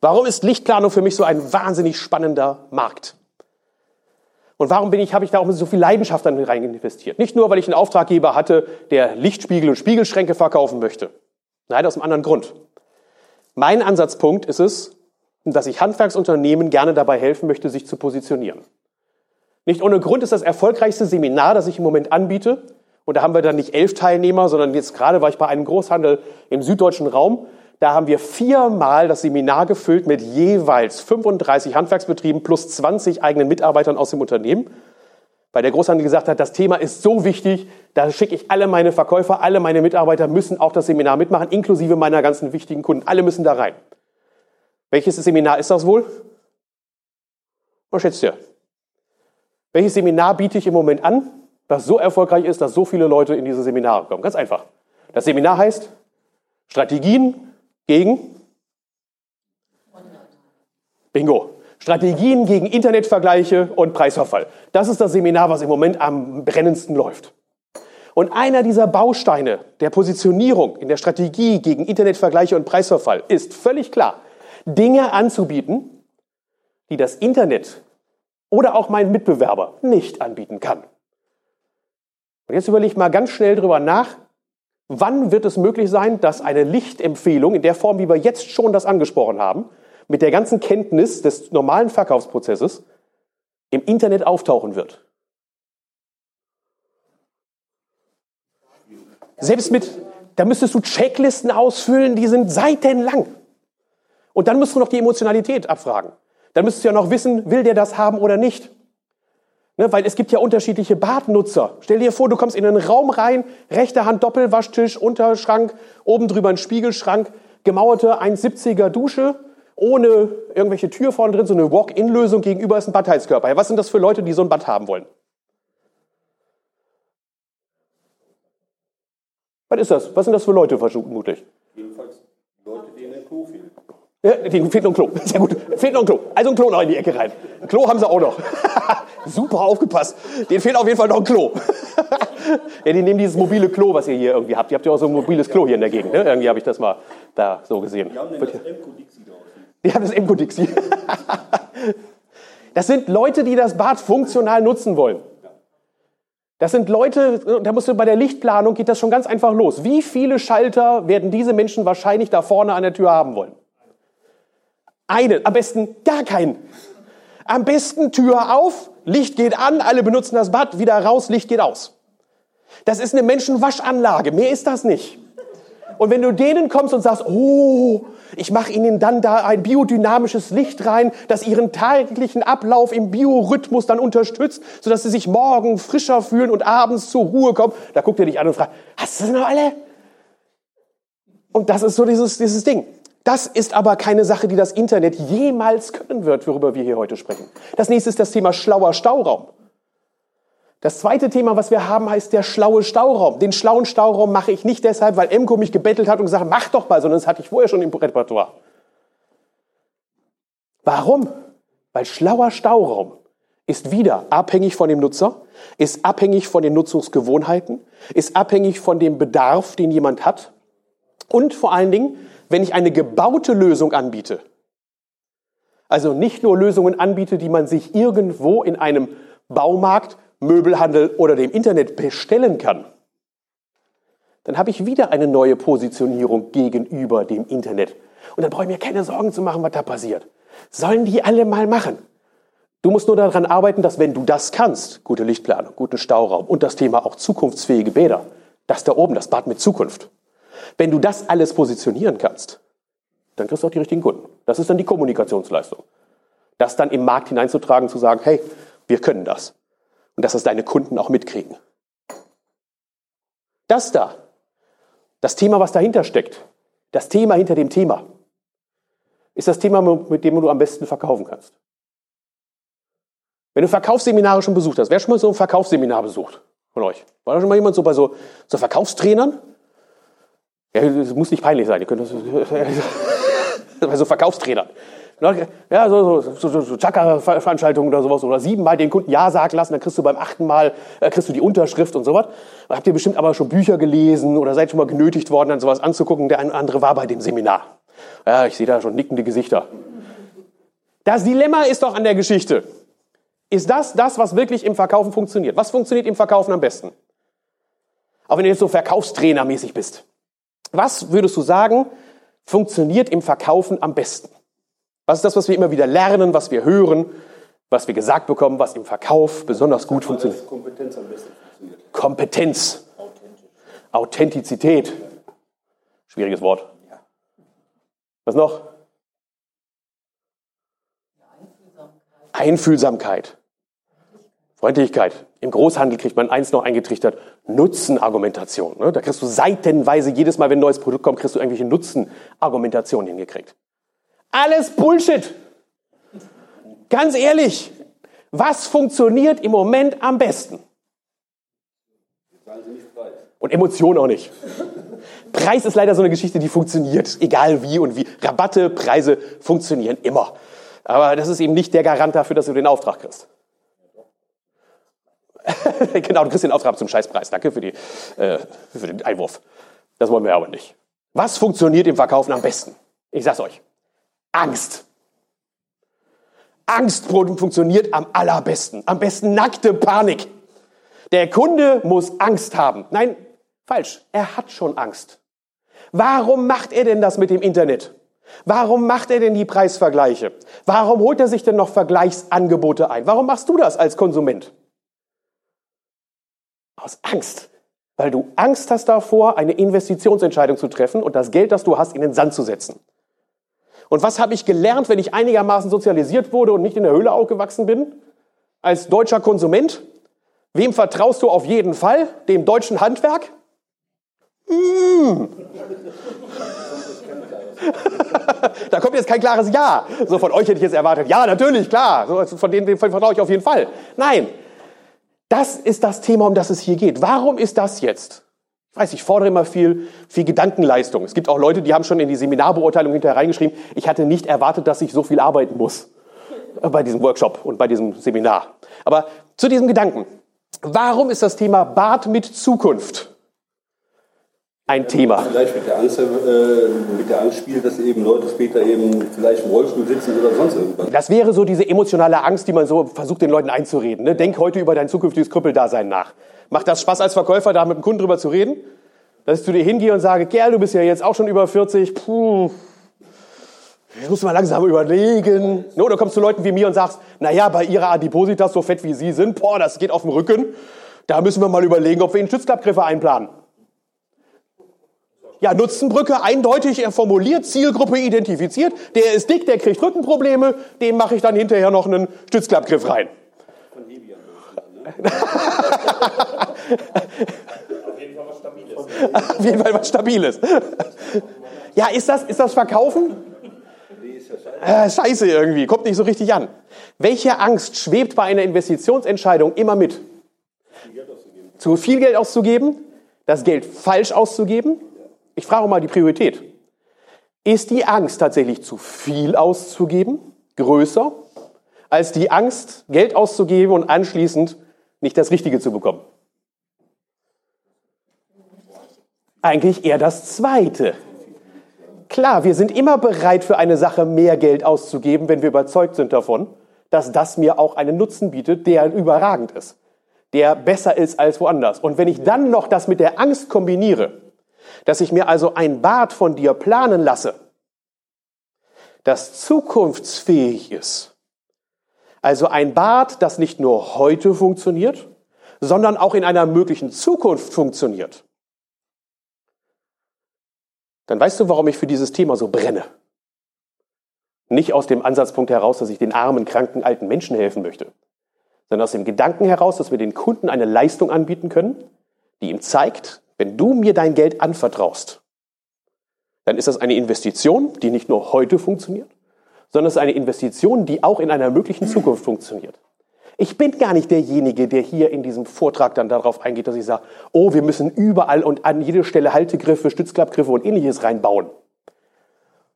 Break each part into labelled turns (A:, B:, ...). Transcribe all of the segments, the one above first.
A: Warum ist Lichtplanung für mich so ein wahnsinnig spannender Markt? Und warum bin ich, habe ich da auch so viel Leidenschaft dann rein investiert? Nicht nur, weil ich einen Auftraggeber hatte, der Lichtspiegel und Spiegelschränke verkaufen möchte. Nein, aus einem anderen Grund. Mein Ansatzpunkt ist es, dass ich Handwerksunternehmen gerne dabei helfen möchte, sich zu positionieren. Nicht ohne Grund ist das erfolgreichste Seminar, das ich im Moment anbiete. Und da haben wir dann nicht elf Teilnehmer, sondern jetzt gerade war ich bei einem Großhandel im süddeutschen Raum. Da haben wir viermal das Seminar gefüllt mit jeweils 35 Handwerksbetrieben plus 20 eigenen Mitarbeitern aus dem Unternehmen. Weil der Großhandel gesagt hat, das Thema ist so wichtig, da schicke ich alle meine Verkäufer, alle meine Mitarbeiter müssen auch das Seminar mitmachen, inklusive meiner ganzen wichtigen Kunden. Alle müssen da rein. Welches Seminar ist das wohl? Was schätzt ihr? Welches Seminar biete ich im Moment an, das so erfolgreich ist, dass so viele Leute in diese Seminare kommen? Ganz einfach. Das Seminar heißt Strategien gegen Bingo. Strategien gegen Internetvergleiche und Preisverfall. Das ist das Seminar, was im Moment am brennendsten läuft. Und einer dieser Bausteine der Positionierung in der Strategie gegen Internetvergleiche und Preisverfall ist völlig klar, Dinge anzubieten, die das Internet oder auch mein Mitbewerber nicht anbieten kann. Und jetzt überlege ich mal ganz schnell drüber nach, wann wird es möglich sein, dass eine Lichtempfehlung in der Form, wie wir jetzt schon das angesprochen haben, mit der ganzen Kenntnis des normalen Verkaufsprozesses im Internet auftauchen wird. Selbst mit, da müsstest du Checklisten ausfüllen, die sind seitenlang. Und dann musst du noch die Emotionalität abfragen. Dann müsstest du ja noch wissen, will der das haben oder nicht. Ne, weil es gibt ja unterschiedliche Badnutzer. Stell dir vor, du kommst in einen Raum rein, rechte Hand Doppelwaschtisch, Unterschrank, oben drüber ein Spiegelschrank, gemauerte 1,70er Dusche, ohne irgendwelche Tür vorne drin, so eine Walk-in-Lösung gegenüber ist ein Badheizkörper. Ja, was sind das für Leute, die so ein Bad haben wollen? Was ist das? Was sind das für Leute vermutlich? Jedenfalls Leute, denen ein Klo fehlt. Ja, fehlt noch ein Klo. Sehr gut. Fehlt noch ein Klo. Also ein Klo noch in die Ecke rein. Ein Klo haben sie auch noch. Super aufgepasst. Denen fehlt auf jeden Fall noch ein Klo. ja, die nehmen dieses mobile Klo, was ihr hier irgendwie habt. Ihr habt ja auch so ein mobiles Klo hier in der Gegend. Ne? Irgendwie habe ich das mal da so gesehen. Die haben das Emco-Dixie Die haben das Emco-Dixie. das sind Leute, die das Bad funktional nutzen wollen. Das sind Leute, da musst du bei der Lichtplanung geht das schon ganz einfach los. Wie viele Schalter werden diese Menschen wahrscheinlich da vorne an der Tür haben wollen? Einen, am besten gar keinen. Am besten Tür auf, Licht geht an, alle benutzen das Bad, wieder raus, Licht geht aus. Das ist eine Menschenwaschanlage, mehr ist das nicht. Und wenn du denen kommst und sagst, oh, ich mache ihnen dann da ein biodynamisches Licht rein, das ihren täglichen Ablauf im Biorhythmus dann unterstützt, sodass sie sich morgen frischer fühlen und abends zur Ruhe kommen, da guckt er dich an und fragt, hast du sie noch alle? Und das ist so dieses, dieses Ding. Das ist aber keine Sache, die das Internet jemals können wird, worüber wir hier heute sprechen. Das nächste ist das Thema schlauer Stauraum. Das zweite Thema, was wir haben, heißt der schlaue Stauraum. Den schlauen Stauraum mache ich nicht deshalb, weil Emco mich gebettelt hat und gesagt, mach doch mal, sondern das hatte ich vorher schon im Repertoire. Warum? Weil schlauer Stauraum ist wieder abhängig von dem Nutzer, ist abhängig von den Nutzungsgewohnheiten, ist abhängig von dem Bedarf, den jemand hat und vor allen Dingen wenn ich eine gebaute Lösung anbiete, also nicht nur Lösungen anbiete, die man sich irgendwo in einem Baumarkt, Möbelhandel oder dem Internet bestellen kann, dann habe ich wieder eine neue Positionierung gegenüber dem Internet. Und dann brauche ich mir keine Sorgen zu machen, was da passiert. Sollen die alle mal machen. Du musst nur daran arbeiten, dass wenn du das kannst, gute Lichtplanung, guten Stauraum und das Thema auch zukunftsfähige Bäder, das da oben, das Bad mit Zukunft, wenn du das alles positionieren kannst, dann kriegst du auch die richtigen Kunden. Das ist dann die Kommunikationsleistung. Das dann im Markt hineinzutragen, zu sagen, hey, wir können das. Und dass das deine Kunden auch mitkriegen. Das da, das Thema, was dahinter steckt, das Thema hinter dem Thema, ist das Thema, mit dem du am besten verkaufen kannst. Wenn du Verkaufsseminare schon besucht hast, wer schon mal so ein Verkaufsseminar besucht von euch? War da schon mal jemand so bei so, so Verkaufstrainern? Ja, das muss nicht peinlich sein. Ihr könnt das, bei so Verkaufstrainern. Ja, so, so, so, so Chakra-Veranstaltungen oder sowas. Oder siebenmal den Kunden Ja sagen lassen, dann kriegst du beim achten Mal äh, kriegst du die Unterschrift und sowas. Habt ihr bestimmt aber schon Bücher gelesen oder seid schon mal genötigt worden, dann sowas anzugucken. Der eine oder andere war bei dem Seminar. Ja, ich sehe da schon nickende Gesichter. Das Dilemma ist doch an der Geschichte. Ist das das, was wirklich im Verkaufen funktioniert? Was funktioniert im Verkaufen am besten? Auch wenn du jetzt so Verkaufstrainermäßig bist. Was würdest du sagen, funktioniert im Verkaufen am besten? Was ist das, was wir immer wieder lernen, was wir hören, was wir gesagt bekommen, was im Verkauf besonders gut funktioniert? Kompetenz am besten funktioniert. Kompetenz. Authentizität. Schwieriges Wort. Was noch? Einfühlsamkeit. Freundlichkeit. Im Großhandel kriegt man eins noch eingetrichtert, Nutzenargumentation. Ne? Da kriegst du seitenweise, jedes Mal, wenn ein neues Produkt kommt, kriegst du irgendwelche Nutzenargumentationen hingekriegt. Alles Bullshit. Ganz ehrlich, was funktioniert im Moment am besten? Und Emotionen auch nicht. Preis ist leider so eine Geschichte, die funktioniert, egal wie und wie. Rabatte, Preise funktionieren immer. Aber das ist eben nicht der Garant dafür, dass du den Auftrag kriegst. genau, du kriegst den Auftrag zum Scheißpreis. Danke für, die, äh, für den Einwurf. Das wollen wir aber nicht. Was funktioniert im Verkaufen am besten? Ich sag's euch. Angst. Angst funktioniert am allerbesten. Am besten nackte Panik. Der Kunde muss Angst haben. Nein, falsch. Er hat schon Angst. Warum macht er denn das mit dem Internet? Warum macht er denn die Preisvergleiche? Warum holt er sich denn noch Vergleichsangebote ein? Warum machst du das als Konsument? Aus Angst. Weil du Angst hast davor, eine Investitionsentscheidung zu treffen und das Geld, das du hast, in den Sand zu setzen. Und was habe ich gelernt, wenn ich einigermaßen sozialisiert wurde und nicht in der Höhle aufgewachsen bin? Als deutscher Konsument? Wem vertraust du auf jeden Fall? Dem deutschen Handwerk? Mmh. da kommt jetzt kein klares Ja. So von euch hätte ich jetzt erwartet, ja, natürlich, klar. So, von denen vertraue ich auf jeden Fall. Nein. Das ist das Thema, um das es hier geht. Warum ist das jetzt? Ich weiß, ich fordere immer viel, viel Gedankenleistung. Es gibt auch Leute, die haben schon in die Seminarbeurteilung hinterher reingeschrieben, ich hatte nicht erwartet, dass ich so viel arbeiten muss bei diesem Workshop und bei diesem Seminar. Aber zu diesem Gedanken. Warum ist das Thema Bad mit Zukunft ein Thema.
B: Vielleicht mit der, Angst, äh, mit der Angst spielt, dass eben Leute später eben vielleicht im Rollstuhl sitzen oder sonst irgendwas.
A: Das wäre so diese emotionale Angst, die man so versucht, den Leuten einzureden. Ne? Denk heute über dein zukünftiges Krüppeldasein nach. Macht das Spaß als Verkäufer, da mit dem Kunden drüber zu reden? Dass ich zu dir hingehe und sage, Kerl, du bist ja jetzt auch schon über 40, puh, ich muss mal langsam überlegen. Ne? Oder kommst du Leuten wie mir und sagst, na ja, bei ihrer Adipositas, so fett wie sie sind, boah, das geht auf dem Rücken. Da müssen wir mal überlegen, ob wir ihnen Stützklappgriffe einplanen. Ja, Nutzenbrücke eindeutig formuliert, Zielgruppe identifiziert. Der ist dick, der kriegt Rückenprobleme, dem mache ich dann hinterher noch einen Stützklappgriff rein. Von Debian. Ne? Auf jeden Fall was Stabiles. Auf jeden Fall was Stabiles. Ja, ist das, ist das Verkaufen? Äh, scheiße irgendwie, kommt nicht so richtig an. Welche Angst schwebt bei einer Investitionsentscheidung immer mit? Zu viel Geld auszugeben, das Geld falsch auszugeben, ich frage mal die Priorität. Ist die Angst tatsächlich zu viel auszugeben, größer, als die Angst, Geld auszugeben und anschließend nicht das Richtige zu bekommen? Eigentlich eher das Zweite. Klar, wir sind immer bereit, für eine Sache mehr Geld auszugeben, wenn wir überzeugt sind davon, dass das mir auch einen Nutzen bietet, der überragend ist, der besser ist als woanders. Und wenn ich dann noch das mit der Angst kombiniere, dass ich mir also ein Bad von dir planen lasse, das zukunftsfähig ist. Also ein Bad, das nicht nur heute funktioniert, sondern auch in einer möglichen Zukunft funktioniert. Dann weißt du, warum ich für dieses Thema so brenne. Nicht aus dem Ansatzpunkt heraus, dass ich den armen, kranken, alten Menschen helfen möchte, sondern aus dem Gedanken heraus, dass wir den Kunden eine Leistung anbieten können, die ihm zeigt, wenn du mir dein Geld anvertraust, dann ist das eine Investition, die nicht nur heute funktioniert, sondern es ist eine Investition, die auch in einer möglichen Zukunft funktioniert. Ich bin gar nicht derjenige, der hier in diesem Vortrag dann darauf eingeht, dass ich sage, oh, wir müssen überall und an jeder Stelle Haltegriffe, Stützklappgriffe und ähnliches reinbauen.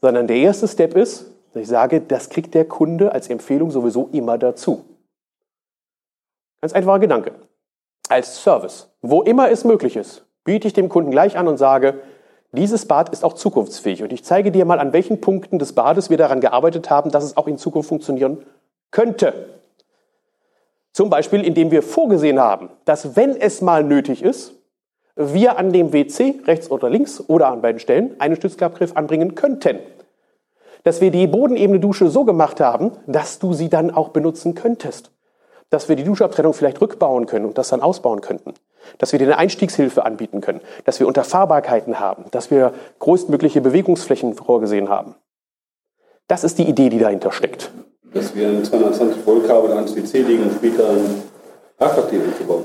A: Sondern der erste Step ist, dass ich sage, das kriegt der Kunde als Empfehlung sowieso immer dazu. Ganz einfacher Gedanke. Als Service, wo immer es möglich ist, biete ich dem Kunden gleich an und sage, Dieses Bad ist auch zukunftsfähig. Und ich zeige dir mal, an welchen Punkten des Bades wir daran gearbeitet haben, dass es auch in Zukunft funktionieren könnte. Zum Beispiel, indem wir vorgesehen haben, dass wenn es mal nötig ist, wir an dem WC, rechts oder links oder an beiden Stellen, einen Stützklappgriff anbringen könnten. Dass wir die bodenebene Dusche so gemacht haben, dass du sie dann auch benutzen könntest. Dass wir die Duschabtrennung vielleicht rückbauen können und das dann ausbauen könnten. Dass wir eine Einstiegshilfe anbieten können. Dass wir Unterfahrbarkeiten haben. Dass wir größtmögliche Bewegungsflächen vorgesehen haben. Das ist die Idee, die dahinter steckt.
B: Dass wir ein 220 Volt Kabel ans WC legen und später ein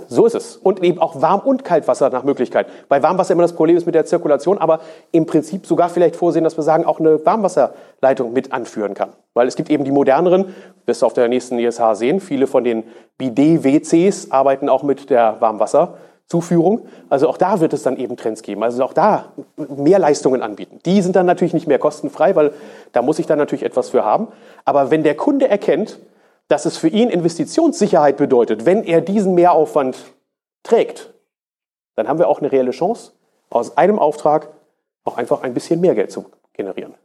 A: so ist es. Und eben auch Warm- und Kaltwasser nach Möglichkeit. Bei Warmwasser immer das Problem ist mit der Zirkulation, aber im Prinzip sogar vielleicht vorsehen, dass wir sagen, auch eine Warmwasserleitung mit anführen kann. Weil es gibt eben die moderneren, wirst du auf der nächsten ISH sehen, viele von den Bidet-WCs arbeiten auch mit der Warmwasserzuführung. Also auch da wird es dann eben Trends geben. Also auch da mehr Leistungen anbieten. Die sind dann natürlich nicht mehr kostenfrei, weil da muss ich dann natürlich etwas für haben. Aber wenn der Kunde erkennt, dass es für ihn Investitionssicherheit bedeutet, wenn er diesen Mehraufwand trägt, dann haben wir auch eine reelle Chance, aus einem Auftrag auch einfach ein bisschen mehr Geld zu generieren.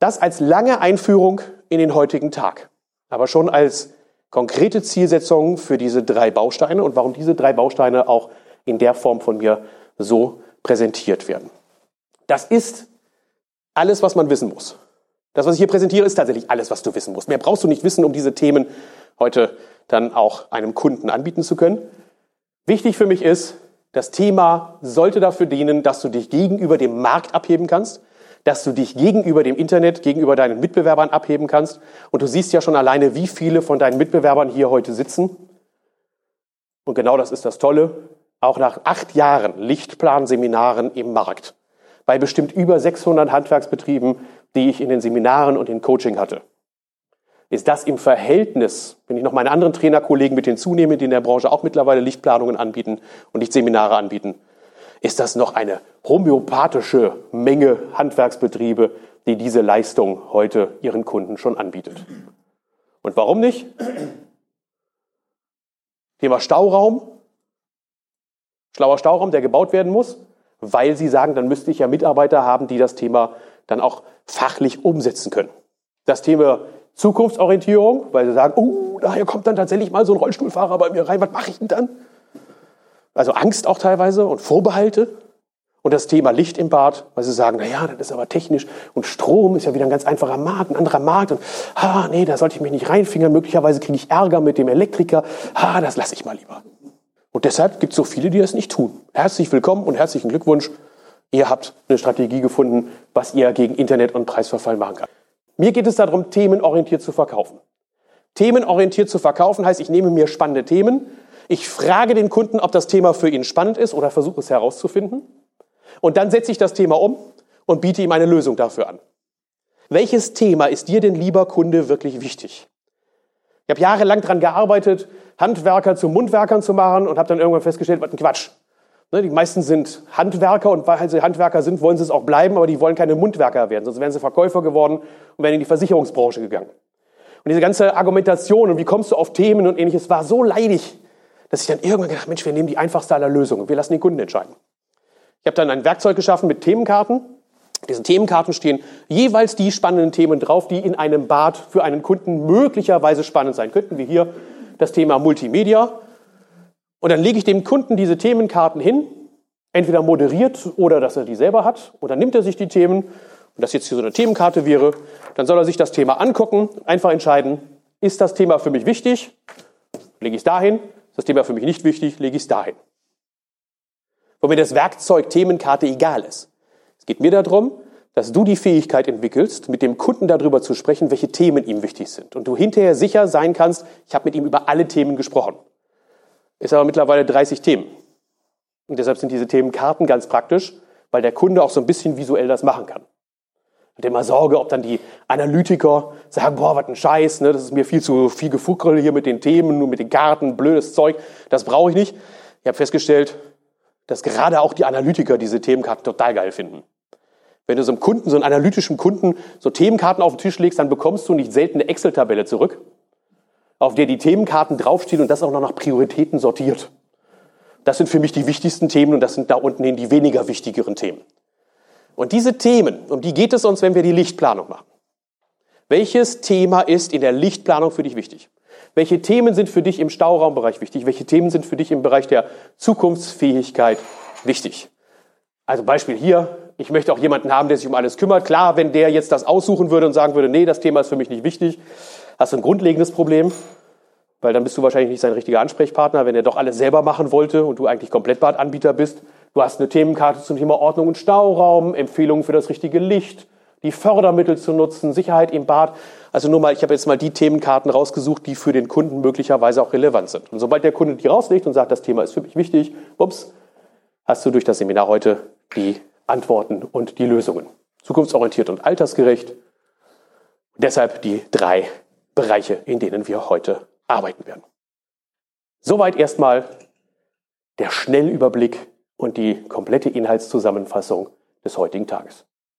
A: Das als lange Einführung in den heutigen Tag, aber schon als konkrete Zielsetzung für diese drei Bausteine und warum diese drei Bausteine auch in der Form von mir so präsentiert werden. Das ist alles, was man wissen muss. Das, was ich hier präsentiere, ist tatsächlich alles, was du wissen musst. Mehr brauchst du nicht wissen, um diese Themen heute dann auch einem Kunden anbieten zu können. Wichtig für mich ist, das Thema sollte dafür dienen, dass du dich gegenüber dem Markt abheben kannst, dass du dich gegenüber dem Internet, gegenüber deinen Mitbewerbern abheben kannst. Und du siehst ja schon alleine, wie viele von deinen Mitbewerbern hier heute sitzen. Und genau das ist das Tolle. Auch nach acht Jahren Lichtplanseminaren im Markt, bei bestimmt über 600 Handwerksbetrieben die ich in den Seminaren und in Coaching hatte. Ist das im Verhältnis, wenn ich noch meine anderen Trainerkollegen mit hinzunehme, die in der Branche auch mittlerweile Lichtplanungen anbieten und Lichtseminare anbieten, ist das noch eine homöopathische Menge Handwerksbetriebe, die diese Leistung heute ihren Kunden schon anbietet. Und warum nicht? Thema Stauraum. Schlauer Stauraum, der gebaut werden muss, weil sie sagen, dann müsste ich ja Mitarbeiter haben, die das Thema dann auch fachlich umsetzen können. Das Thema Zukunftsorientierung, weil sie sagen, oh, daher kommt dann tatsächlich mal so ein Rollstuhlfahrer bei mir rein, was mache ich denn dann? Also Angst auch teilweise und Vorbehalte. Und das Thema Licht im Bad, weil sie sagen, na ja, das ist aber technisch und Strom ist ja wieder ein ganz einfacher Markt, ein anderer Markt und ah, nee, da sollte ich mich nicht reinfingern, möglicherweise kriege ich Ärger mit dem Elektriker, ah, das lasse ich mal lieber. Und deshalb gibt es so viele, die das nicht tun. Herzlich willkommen und herzlichen Glückwunsch. Ihr habt eine Strategie gefunden, was ihr gegen Internet- und Preisverfall machen kann. Mir geht es darum, themenorientiert zu verkaufen. Themenorientiert zu verkaufen heißt, ich nehme mir spannende Themen, ich frage den Kunden, ob das Thema für ihn spannend ist oder versuche es herauszufinden. Und dann setze ich das Thema um und biete ihm eine Lösung dafür an. Welches Thema ist dir denn, lieber Kunde, wirklich wichtig? Ich habe jahrelang daran gearbeitet, Handwerker zu Mundwerkern zu machen und habe dann irgendwann festgestellt, was ein Quatsch. Ne, die meisten sind Handwerker und weil sie Handwerker sind, wollen sie es auch bleiben, aber die wollen keine Mundwerker werden, sonst wären sie Verkäufer geworden und wären in die Versicherungsbranche gegangen. Und diese ganze Argumentation und wie kommst du auf Themen und ähnliches war so leidig, dass ich dann irgendwann gedacht, Mensch, wir nehmen die einfachste aller Lösungen. Wir lassen den Kunden entscheiden. Ich habe dann ein Werkzeug geschaffen mit Themenkarten. Diesen Themenkarten stehen jeweils die spannenden Themen drauf, die in einem Bad für einen Kunden möglicherweise spannend sein könnten, wie hier das Thema Multimedia und dann lege ich dem Kunden diese Themenkarten hin, entweder moderiert oder dass er die selber hat. Und dann nimmt er sich die Themen, und das jetzt hier so eine Themenkarte wäre, dann soll er sich das Thema angucken, einfach entscheiden, ist das Thema für mich wichtig, lege ich es dahin, das Thema für mich nicht wichtig, lege ich es dahin. Wo mir das Werkzeug Themenkarte egal ist. Es geht mir darum, dass du die Fähigkeit entwickelst, mit dem Kunden darüber zu sprechen, welche Themen ihm wichtig sind. Und du hinterher sicher sein kannst, ich habe mit ihm über alle Themen gesprochen ist aber mittlerweile 30 Themen. Und deshalb sind diese Themenkarten ganz praktisch, weil der Kunde auch so ein bisschen visuell das machen kann. Hat immer Sorge, ob dann die Analytiker sagen, boah, was ein Scheiß, ne, das ist mir viel zu viel Gefuckel hier mit den Themen, nur mit den Karten, blödes Zeug, das brauche ich nicht. Ich habe festgestellt, dass gerade auch die Analytiker diese Themenkarten total geil finden. Wenn du so einem Kunden, so einem analytischen Kunden so Themenkarten auf den Tisch legst, dann bekommst du nicht selten eine Excel-Tabelle zurück, auf der die Themenkarten draufstehen und das auch noch nach Prioritäten sortiert. Das sind für mich die wichtigsten Themen und das sind da unten hin die weniger wichtigeren Themen. Und diese Themen, um die geht es uns, wenn wir die Lichtplanung machen. Welches Thema ist in der Lichtplanung für dich wichtig? Welche Themen sind für dich im Stauraumbereich wichtig? Welche Themen sind für dich im Bereich der Zukunftsfähigkeit wichtig? Also Beispiel hier, ich möchte auch jemanden haben, der sich um alles kümmert. Klar, wenn der jetzt das aussuchen würde und sagen würde, nee, das Thema ist für mich nicht wichtig, hast du ein grundlegendes Problem, weil dann bist du wahrscheinlich nicht sein richtiger Ansprechpartner, wenn er doch alles selber machen wollte und du eigentlich Komplettbadanbieter bist. Du hast eine Themenkarte zum Thema Ordnung und Stauraum, Empfehlungen für das richtige Licht, die Fördermittel zu nutzen, Sicherheit im Bad. Also nur mal, ich habe jetzt mal die Themenkarten rausgesucht, die für den Kunden möglicherweise auch relevant sind. Und sobald der Kunde die rauslegt und sagt, das Thema ist für mich wichtig, ups, hast du durch das Seminar heute die Antworten und die Lösungen. Zukunftsorientiert und altersgerecht. Deshalb die drei Bereiche, in denen wir heute arbeiten werden. Soweit erstmal der Schnellüberblick und die komplette Inhaltszusammenfassung des heutigen Tages.